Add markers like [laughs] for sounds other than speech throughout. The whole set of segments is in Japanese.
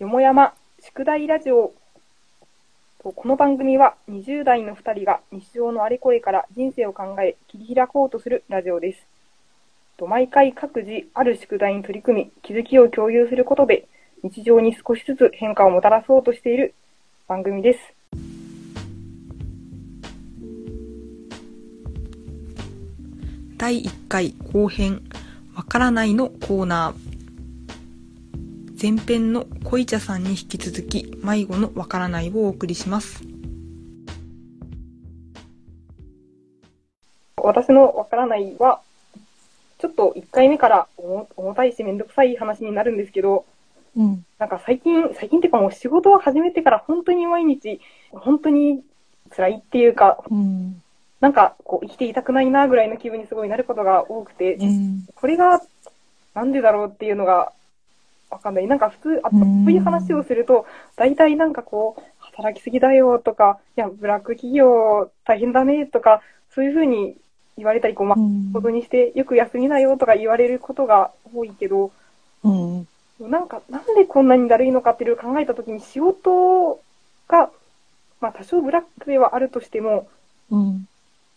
よもやま宿題ラジオとこの番組は20代の2人が日常のあれこれから人生を考え切り開こうとするラジオです。と毎回各自ある宿題に取り組み気づきを共有することで日常に少しずつ変化をもたらそうとしている番組です。第1回後編わからないのコーナー前編の恋茶さんに引き続き迷子のわからないをお送りします。私のわからないはちょっと1回目から重たいしめんどくさい話になるんですけど、うん、なんか最近、最近っていうかもう仕事を始めてから本当に毎日、本当に辛いっていうか、うん、なんかこう生きていたくないなぐらいの気分にすごいなることが多くて、うん、これがなんでだろうっていうのがわかんない。なんか普通、あそういう話をすると、大体なんかこう、働きすぎだよとか、いや、ブラック企業大変だねとか、そういうふうに言われたり、こう、まあ、ことにして、よく休みなよとか言われることが多いけど、うん、なんか、なんでこんなにだるいのかっていうのを考えたときに、仕事が、まあ、多少ブラックではあるとしても、うん、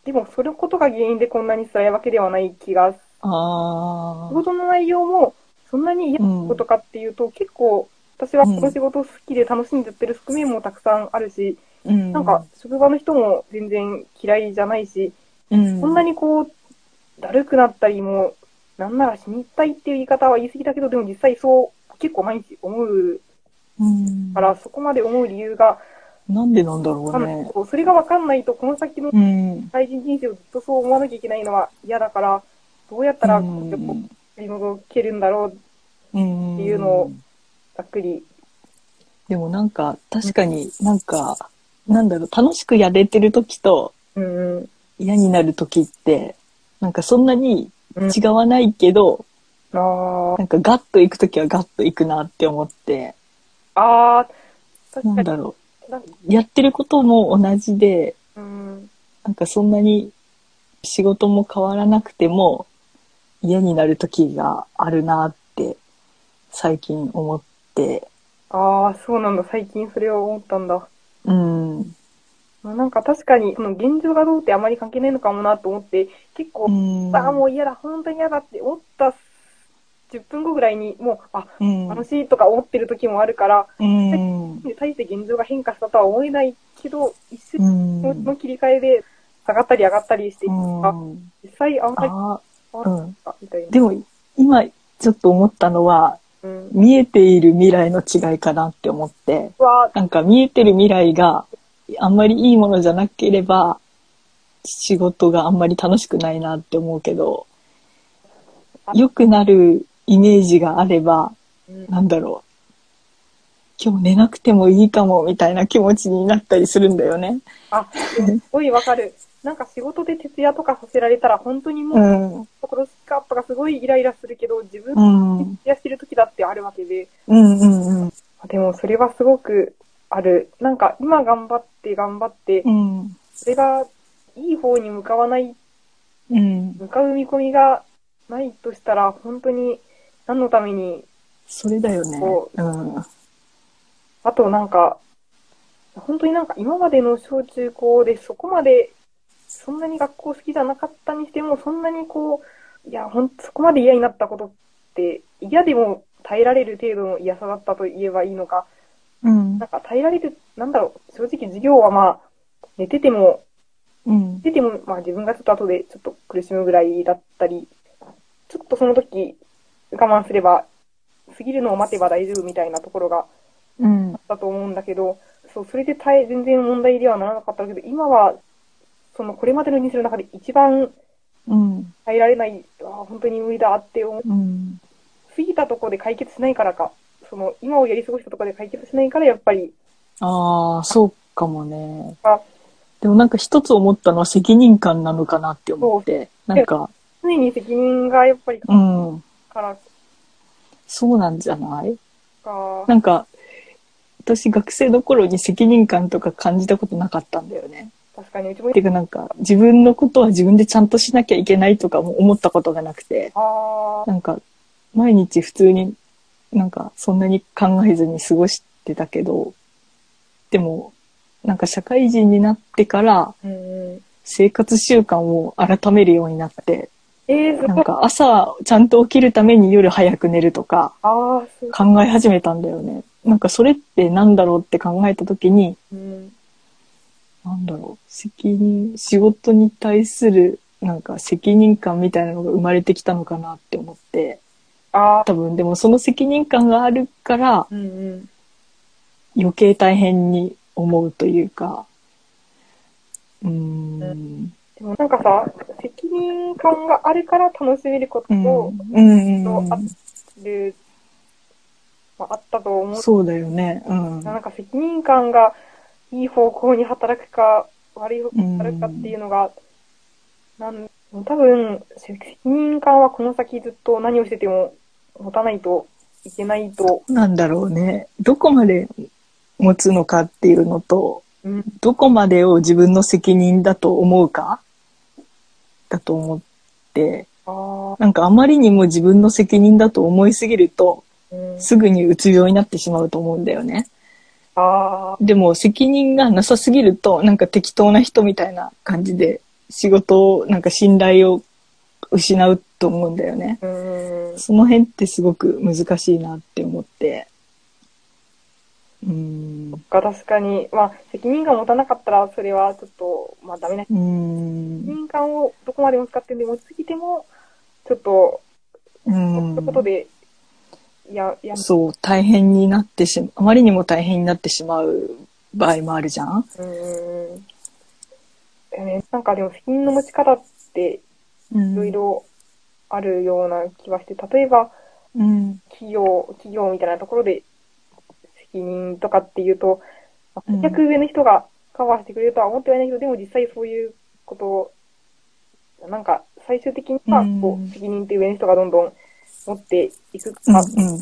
でも、そのことが原因でこんなに辛いわけではない気が、あ仕事の内容も、そんなに嫌なことかっていうと、うん、結構、私はこの仕事好きで楽しんでやってる側面もたくさんあるし、うん、なんか、職場の人も全然嫌いじゃないし、うん、そんなにこう、だるくなったりも、なんなら死にたいっていう言い方は言い過ぎだけど、でも実際そう結構毎日思うから、そこまで思う理由が、なんでなんだろうね。それが分かんないと、この先の対人人生をずっとそう思わなきゃいけないのは嫌だから、どうやったら取り除けるんだろうっていうのを、ざっくり。でもなんか、確かになんか、なんだろう、楽しくやれてる時と、嫌になる時って、なんかそんなに違わないけど、うん、なんかガッと行く時はガッと行くなって思って、ああ、なんだろう。やってることも同じで、うん、なんかそんなに仕事も変わらなくても嫌になる時があるなって最近思って。ああ、そうなんだ。最近それを思ったんだ。うん。なんか確かに、その現状がどうってあまり関係ないのかもなと思って、結構、ああ、もう嫌だ、本当に嫌だって思った10分後ぐらいに、もう、あ、楽しいとか思ってる時もあるから、うん、大して現状が変化したとは思えないけど、一瞬の切り替えで下がったり上がったりしていくか、実際あんまり変わったみたいな。でも、今ちょっと思ったのは、うん、見えている未来の違いかなって思って、なんか見えてる未来が、あんまりいいものじゃなければ、仕事があんまり楽しくないなって思うけど、良くなるイメージがあれば、うん、なんだろう。今日寝なくてもいいかもみたいな気持ちになったりするんだよね。あ、すごいわかる。なんか仕事で徹夜とかさせられたら本当にもう、うん、ところしかとかすごいイライラするけど、自分で徹夜してる時だってあるわけで。うんうんうん。でもそれはすごくある。なんか今頑張って頑張って、うん、それがいい方に向かわない、うん、向かう見込みがないとしたら、本当に何のために、それだよね。うん、あとなんか、本当になんか今までの小中高でそこまで、そんなに学校好きじゃなかったにしても、そんなにこう、いや、ほんそこまで嫌になったことって、嫌でも耐えられる程度の嫌さだったと言えばいいのか、うん、なんか耐えられる、なんだろう、正直授業はまあ、寝てても、うん、寝てても、まあ自分がちょっと後でちょっと苦しむぐらいだったり、ちょっとその時我慢すれば、過ぎるのを待てば大丈夫みたいなところがあったと思うんだけど、うん、そう、それで耐え、全然問題ではならなかったけど、今は、そのこれまでの人生の中で一番耐えられない、うん、あ本当に無理だって思う。うん、過ぎたところで解決しないからか、その、今をやり過ごしたところで解決しないから、やっぱり。ああ、そうかもね。でもなんか一つ思ったのは責任感なのかなって思って。なんか。常に責任がやっぱり、うん。から。そうなんじゃない？かなんか、私学生の頃に責任感とか感じたことなかったんだよね。確かに、うちも。てかなんか、自分のことは自分でちゃんとしなきゃいけないとかも思ったことがなくて。あなんか、毎日普通になんかそんなに考えずに過ごしてたけど、でも、なんか社会人になってから。生活習慣を改めるようになって、えー。なんか朝ちゃんと起きるために夜早く寝るとか。考え始めたんだよね。なんかそれってなんだろうって考えた時に、うん。なんだろう、責任、仕事に対するなんか責任感みたいなのが生まれてきたのかなって思って、あ。あ、多分でもその責任感があるからうんうん。余計大変に思うというか、うーん、でもなんかさ、責任感があるから楽しめることうん、を、うん、とある、まあ、あったと思う。そうだよね、うん、なんか責任感がいい方向に働くか、悪い方向に働くかっていうのが、なん多分、責任感はこの先ずっと何をしてても持たないといけないと、なんだろうね、どこまで持つのかっていうのと、うん、どこまでを自分の責任だと思うか？だと思って、あなんかあまりにも自分の責任だと思いすぎると、あ、うん、すぐにうつ病になってしまうと思うんだよね。ああ、でも責任がなさすぎると、なんか適当な人みたいな感じで、仕事を、なんか信頼を失うと思うんだよね。うん、その辺ってすごく難しいなって思って。うーん。が確かに、まあ、責任感を持たなかったら、それはちょっと、まあ、ダメなうーん責。任感をどこまでも使ってんで持ちすぎても、ちょっと、うそういうことん。で、いや、いや、そう、大変になってしまう、あまりにも大変になってしまう場合もあるじゃん？うん。ね、なんかでも責任の持ち方ってういろいろあるような気はして、例えばうん。企業、企業みたいなところで責任とかっていうと、まあうん。最悪上の人がカバーしてくれるとは思ってはいないけど、でも実際そういうことを、なんか最終的にはうん。こう責任って上の人がどんどん持っていくうん。か、うん。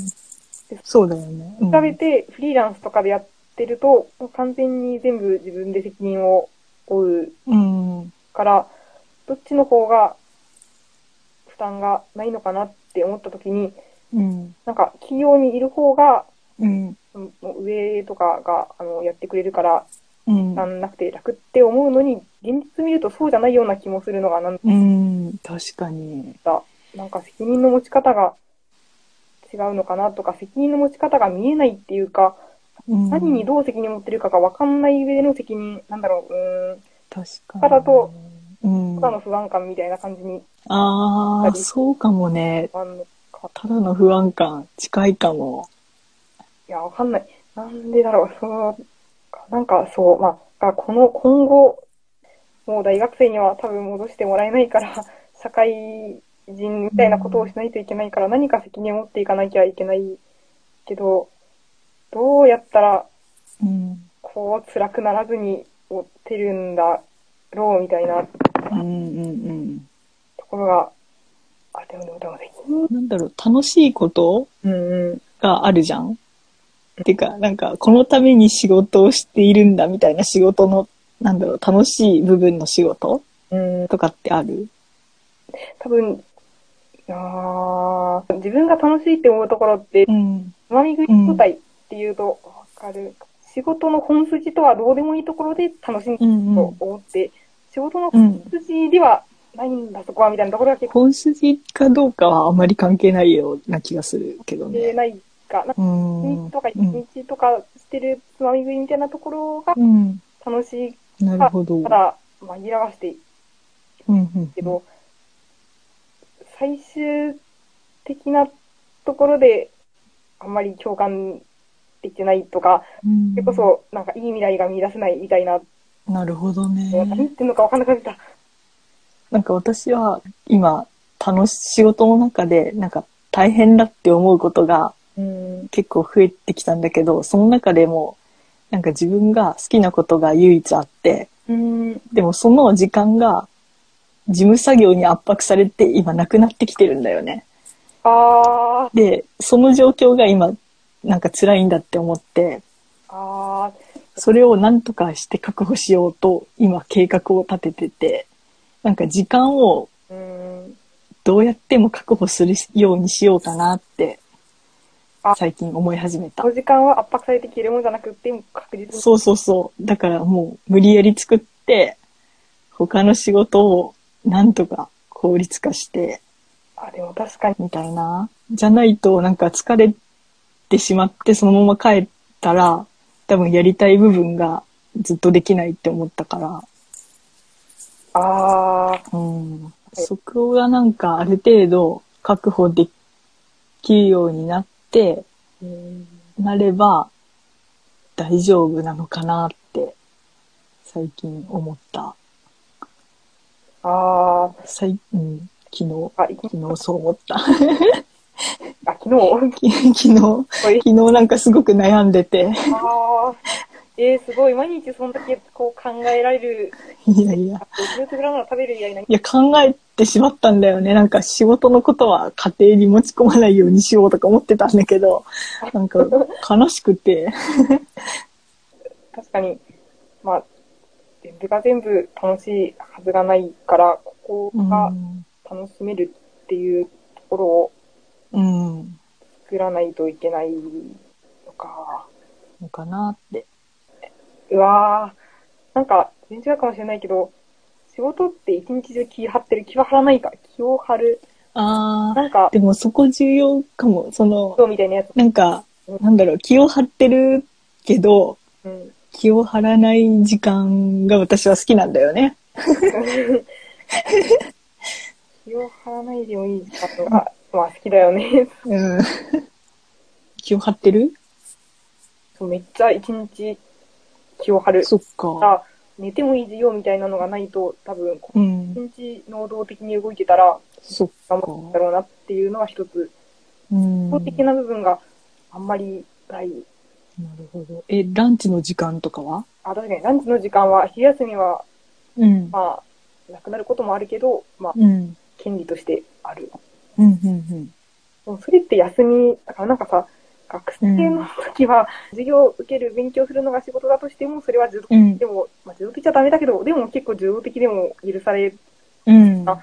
そうだよね。うん比べてフリーランスとかでやってると、完全に全部自分で責任を負ううん。から、どっちの方が負担がないのかなって思ったときに、うん。なんか企業にいる方が、うん。上とかがあのやってくれるからうん負。担なくて楽って思うのに、現実見るとそうじゃないような気もするのがなんうん。確かに。だ。なんか責任の持ち方が違うのかなとか、責任の持ち方が見えないっていうか、うん何にどう責任を持ってるかが分かんない上での責任、なんだろう、うーん、確かに。だと、うんた。だの不安感みたいな感じにああ、そうかもね。ただの不安感、近いかも。いや、わかんない。なんでだろう、その、なんかそう、まあ、がこの、今後、もう大学生には多分戻してもらえないから、社会人みたいなことをしないといけないから、何か責任を持っていかなきゃいけないけど、どうやったら、うん。こう、辛くならずに追ってるんだろう、みたいな。ところが、あ、でもでもでもなんだろう、楽しいこと。があるじゃんてか、なんか、このために仕事をしているんだみたいな仕事の、なんだろう、楽しい部分の仕事うん、とかってある？多分、あー自分が楽しいって思うところって、うん。つまみ食い状態っていうと、わかる。仕事の本筋とはどうでもいいところで楽しんでるうんと思って、仕事のうん本。筋ではないんだ、そこは、みたいなところが結構本筋かどうかはあまり関係ないような気がするけどね。関係ないか、なんかうん。日とかうん日とかしてるつまみ食いみたいなところがうん。楽しいなるほど。から紛らわしているうんうんけど、最終的なところであんまり共感できてないとか、うんそれこそなんかいい未来が見出せないみたいな、なるほど何言っね。てんのかわかんなくなった。なんか私は今、楽し、仕事の中で、なんか大変だって思うことがうん。結構増えてきたんだけど、その中でも、なんか自分が好きなことが唯一あって、うん。でもその時間が事務作業に圧迫されて今なくなってきてるんだよね。あー、で、その状況が今、なんか辛いんだって思って、あそれを何とかして確保しようと今計画を立ててて、なんか時間を。どうやっても確保するようにしようかなって最近思い始めた時間は圧迫されて消えるものじゃなくて、確実に。そうそうそう。だからもう無理やり作って、他の仕事をなんとか効率化して、あ、でも確かに。みたいな。じゃないとなんか疲れてしまってそのまま帰ったら、多分やりたい部分がずっとできないって思ったから、ああ、うん。そこがなんかある程度確保できるようになって、うん。なれば大丈夫なのかなって最近思った。あ最うん、昨日、あ、昨日そう思った。[laughs] あ、昨日？[laughs] [laughs] 昨日、昨日なんかすごく悩んでて。ああ、えー、すごい。毎日そんだけこう考えられる。いやいや食べる以外ない。いや、考えてしまったんだよね。なんか仕事のことは家庭に持ち込まないようにしようとか思ってたんだけど、なんか悲しくて。確かに、まあ、全部が全部楽しいはずがないから、ここうがん。楽しめるっていうところをうん。作らないといけないのか。のかなって。うわーなんか、全然違うかもしれないけど、仕事って一日中気張ってる、気は張らないか、気を張る。あー、なんか、でもそこ重要かも。その、そうみたいなやつ。なんか、なんだろう、気を張ってるけど、うん。気を張らない時間が私は好きなんだよね。気を張らないでもいい時間が、まあ好きだよね。うん。気を張ってる？そうめっちゃ一日気を張る。そっか。あ、寝てもいい授業みたいなのがないと、多分、うん。一日能動的に動いてたら、そっか頑。張ってだろうなっていうのは一つ、うん。法的な部分があんまりない。なるほど。え、ランチの時間とかは？あ、確かにランチの時間は、昼休みは、うん。まあ、なくなることもあるけど、まあ、うん。権利としてある。うん、うん、でもそれって休み、だからなんかさ、学生の時は、授業を受ける、勉強するのが仕事だとしても、それは受動うん。うんで。も、まあ、受動的じゃダメだけど、でも結構受動的でも許され、うん。あ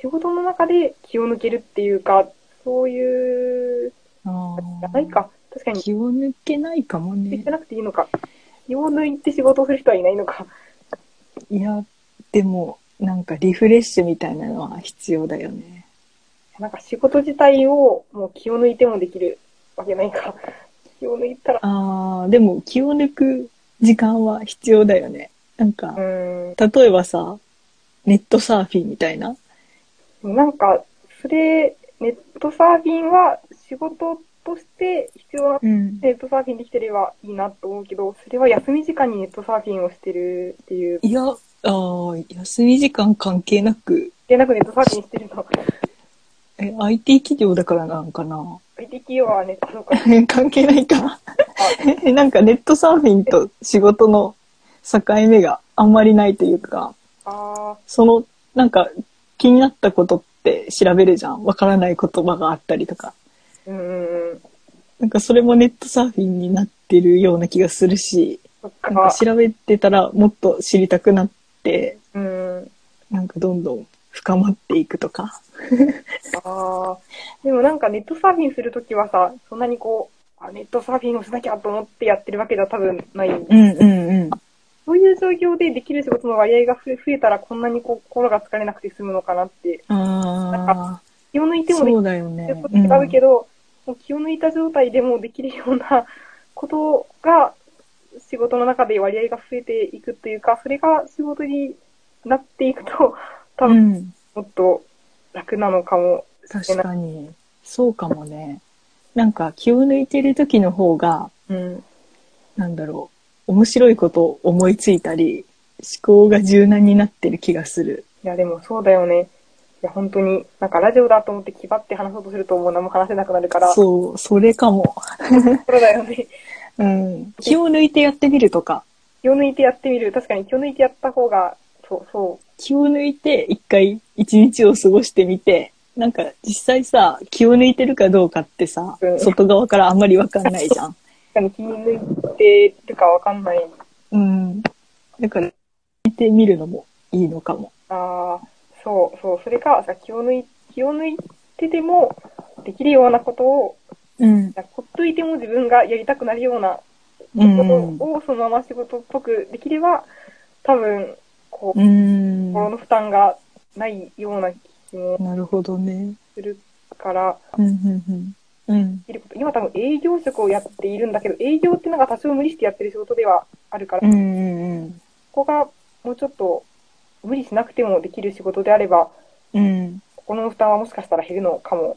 仕事の中で気を抜けるっていうか、そういう、あじゃないか。確かーに、気を抜けないかもね言って。なくていいのか。気を抜いて仕事をする人はいないのか。いや、でも、なんかリフレッシュみたいなのは必要だよね。なんか仕事自体をもう気を抜いてもできるわけないか。気を抜いたら、ああ、でも気を抜く時間は必要だよね。なんかう、ーん。例えばさ、ネットサーフィンみたいな。なんか、それ、ネットサーフィンは仕事として必要なうん。ネットサーフィンできてればいいなと思うけど、それは休み時間にネットサーフィンをしてるっていう、いや、ああ、休み時間関係なく、でなくネットサーフィンしてるの。え、IT 企業だからなんかな？IT 企業はね、あ、そうか。[laughs] 関係ないか。え [laughs] なんかネットサーフィンと仕事の境目があんまりないというか、あその、なんか気になったことって調べるじゃん。わからない言葉があったりとか。ー、うんうんうん。なんかそれもネットサーフィンになってるような気がするし、なんかか。調べてたらもっと知りたくなって、うん。なんかどんどん深まっていくとか。[laughs] ああ。でもなんかネットサーフィンするときはさ、そんなにこう、あネットサーフィンをしなきゃと思ってやってるわけでは多分ない。うんうんうん。そういう状況でできる仕事の割合が増え増えたらこんなにこう心が疲れなくて済むのかなって。あ気を抜いあ、てもできそうだよねる。こと違うけど、もう気を抜いた状態でもできるようなことが仕事の中で割合が増えていくというか、それが仕事になっていくと、多う分ん、もっと楽なのかもしれ確ない。かに。そうかもね。なんか気を抜いてる時の方が、うん。なんだろう、面白いことを思いついたり、思考が柔軟になってる気がする。いや、でもそうだよね。いや、本当に、なんかラジオだと思って気張って話そうとするともう何も話せなくなるから、そそう、それかも。うだよね。[laughs] うん。気を抜いてやってみるとか、気を抜いてやってみる。確かに気を抜いてやった方が、そう、そ気を抜いて一回一日を過ごしてみて、なんか実際さ、気を抜いてるかどうかってさ、うん外側からあんまりわかんないじゃん。う。確かに気抜いてるかわかんない。うん。だから、見てみるのもいいのかも。ああ、そう、そう。それか、さ気を抜い、気を抜いてても、できるようなことをうん。ほっといても自分がやりたくなるようなうん。ことをそのまま仕事っぽくできれば、多分、こう、うん。心の負担がないような気もなるほどね。するから、うん、うん、うん。今多分営業職をやっているんだけど、営業っていうのが多少無理してやってる仕事ではあるから、うん、うん、ここがもうちょっと無理しなくてもできる仕事であれば、うん。心の負担はもしかしたら減るのかも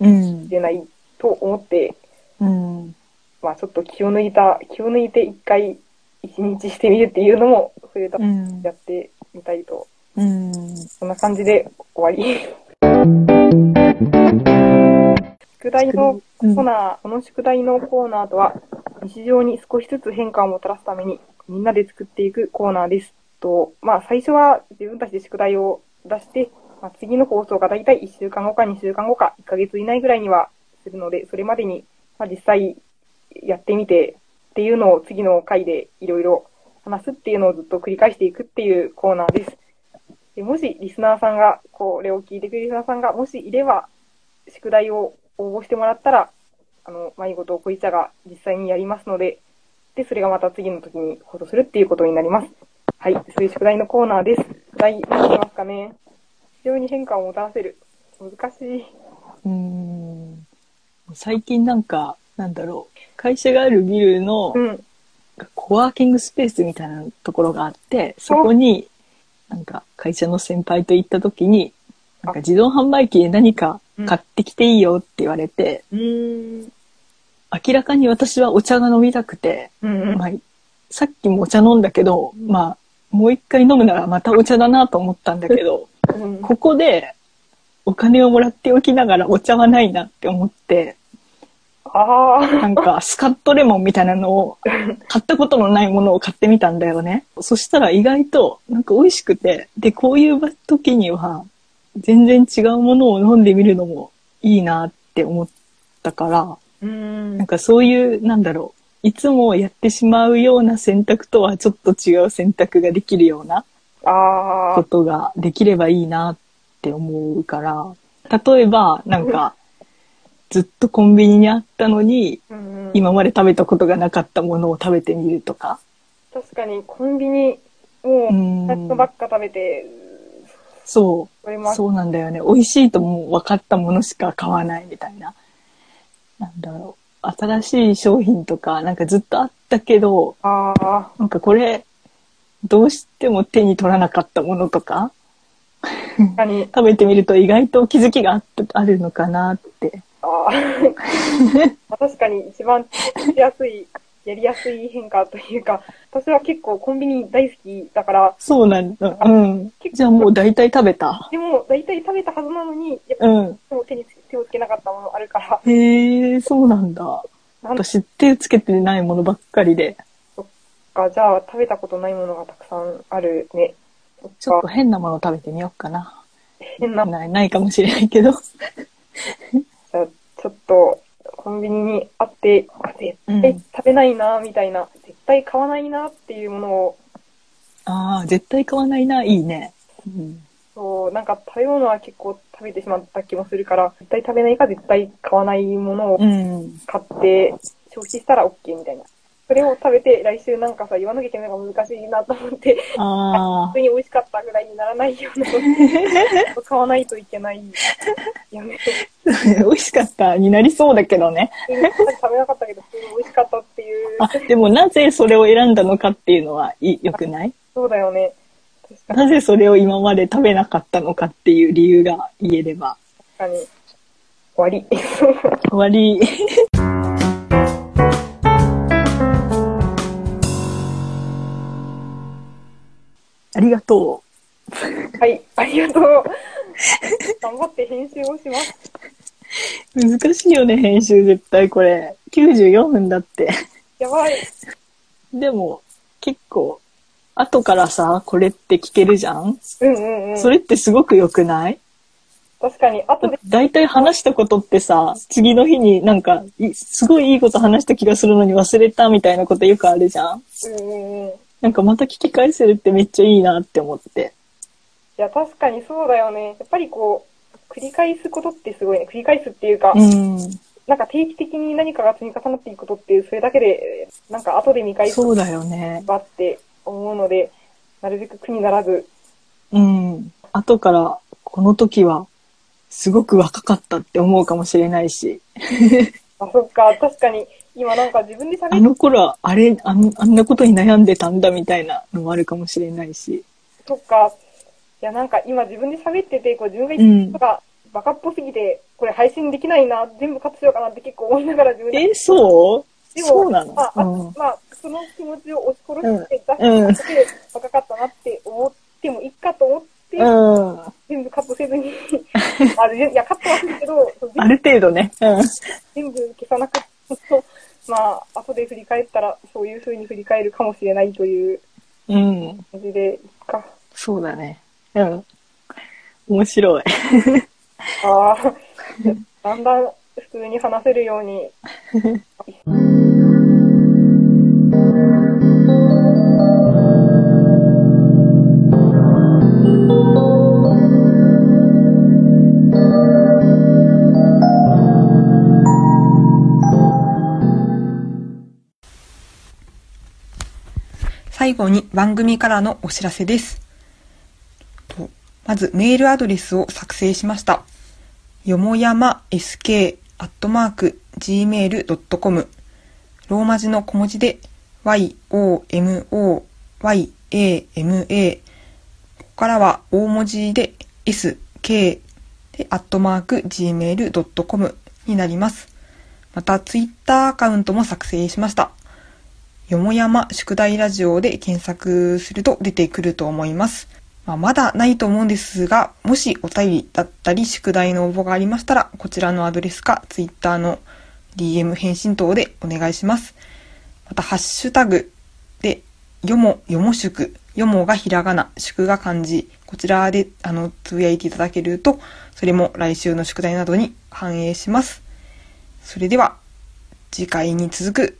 うんし。れないと思って、うん。まあちょっと気を抜いた、気を抜いて一回一日してみるっていうのも、それだうんや。ってみたいと、うん。そんな感じで終わり。宿題のうんコーナー、この宿題のコーナーとは、日常に少しずつ変化をもたらすために、みんなで作っていくコーナーです。と、まあ、最初は自分たちで宿題を出して、まあ、次の放送がだいたい1週間後か2週間後か1ヶ月以内ぐらいにはするので、それまでに、まあ、実際やってみてっていうのを次の回でいろいろ話すっていうのをずっと繰り返していくっていうコーナーです。でもしリスナーさんが、これを聞いてくれるリスナーさんがもしいれば、宿題を応募してもらったら、あの、迷子とこいちゃが実際にやりますので、で、それがまた次の時に放送するっていうことになります。はい、そういう宿題のコーナーです。宿題、何しますかね非常に変化をもたらせる。難しい。うん。最近なんか、なんだろう。会社があるビルのうん。コワーキングスペースみたいなところがあって、そこに、なんか会社の先輩と行った時に、なんか自動販売機で何か買ってきていいよって言われて、うーん。明らかに私はお茶が飲みたくて、うんうん。まあ、さっきもお茶飲んだけど、まあ、もう一回飲むならまたお茶だなと思ったんだけど、うんここでお金をもらっておきながらお茶はないなって思って、ああ。なんかスカットレモンみたいなのを買ったことのないものを買ってみたんだよね。そしたら意外となんか美味しくて、で、こういう時には全然違うものを飲んでみるのもいいなって思ったから、うーんなん。かそういう、なんだろう、いつもやってしまうような選択とはちょっと違う選択ができるような。ことができればいいなって思うから、例えば、なんか、ずっとコンビニにあったのに、うんうん今まで食べたことがなかったものを食べてみるとか。確かに、コンビニ、もう、うんナッツばっか食べて、そう、そうなんだよね。美味しいともう分かったものしか買わないみたいな。なんだろう。新しい商品とか、なんかずっとあったけど、ああ。なんかこれ、どうしても手に取らなかったものとか、食べてみると意外と気づきがああるのかなって。あ [laughs] 確かに一番しやすい、やりやすい変化というか、私は結構コンビニ大好きだから、そうなんだ。うん。じゃあもう大体食べた？でも大体食べたはずなのに、やっぱうん。手につ手をつけなかったものあるから、へえ、そうなんだ。なん私手つけてないものばっかりで、か、じゃあ食べたことないものがたくさんあるね。ちょっと変なもの食べてみようかな。変な、じない、ないかもしれないけど。[laughs] ゃあちょっと、コンビニにあって、あ絶うん対食べないな、みたいな、絶対買わないなっていうものを、ああ、絶対買わないな。いいね。うん。そう、なんか食べ物は結構食べてしまった気もするから、絶対食べないか絶対買わないものをうん。買って消費したら OK みたいな。それを食べて来週なんかさ、言わなきゃいけないのが難しいなと思って、あ普通に美味しかったぐらいにならないようなのを [laughs] 買わないといけない。やめて。あ、[laughs] 美味しかったになりそうだけどね。食べなかったけど、普通に美味しかったっていう。あ、でもなぜそれを選んだのかっていうのはい良くない？そうだよね。[laughs] なぜそれを今まで食べなかったのかっていう理由が言えれば。確かに。終わり。[laughs] 終わり。[laughs] ありがとはい、ありがとう。頑張って編集をします。う。難しいよね、編集絶対これ。94分だって。やばい。でも、結構、後からさ、これって聞けるじゃん、うんうんうん。それってすごく良くない？確かに、後で、だいたい話したことってさ、次の日になんか、いすごいいいこと話した気がするのに忘れたみたいなことよくあるじゃん？うんうんうん。いなんかまた聞き返せるってめっちゃいいなって思って。や、確かにそうだよね。やっぱりこう、繰り返すことってすごいね。繰り返すっていうか、うん。普なんか定期的に何かが積み重なっていくことって、それだけで、なんか後で見返すそうだよね。ばって思うので、なるべく苦にならず。うん。後から、この時は、すごく若かったって思うかもしれないし。[laughs] あ、そっか、確かに。今なんか自分で喋あの頃は、あれあん、あんなことに悩んでたんだみたいなのもあるかもしれないし。そっか。いや、なんか今自分で喋ってて、こう自分が言ったことがバカっぽすぎて、これ配信できないな、全部カットしようかなって結構思いながら自分で。え、そう？でも、そうなの、まあ、うん、まあ、その気持ちを押し殺して出して、バカかったなって思ってもいいかと思って、うん、全部カットせずに [laughs] あ、いや、カットはするけど、ある程度ね、うん、全部消さなくてと、まあ、後で振り返ったら、そういう風に振り返るかもしれないという感じで、か。そうだね。うん。面白い。ああ、[laughs] だんだん普通に話せるように。最後に番組からのお知らせです。まずメールアドレスを作成しました。よもやま sk sk.gmail.com ローマ字の小文字で yomoyama ここからは大文字で sk でアットマーク gmail.com になります。またツイッターアカウントも作成しました。よもやま宿題ラジオで検索すると出てくると思います。まあ、まだないと思うんですが、もしお便りだったり宿題の応募がありましたら、こちらのアドレスか Twitter の DM 返信等でお願いします。また、ハッシュタグで、よも、よも宿、よもがひらがな、宿が漢字、こちらで、あの、つぶやいていただけると、それも来週の宿題などに反映します。それでは、次回に続く。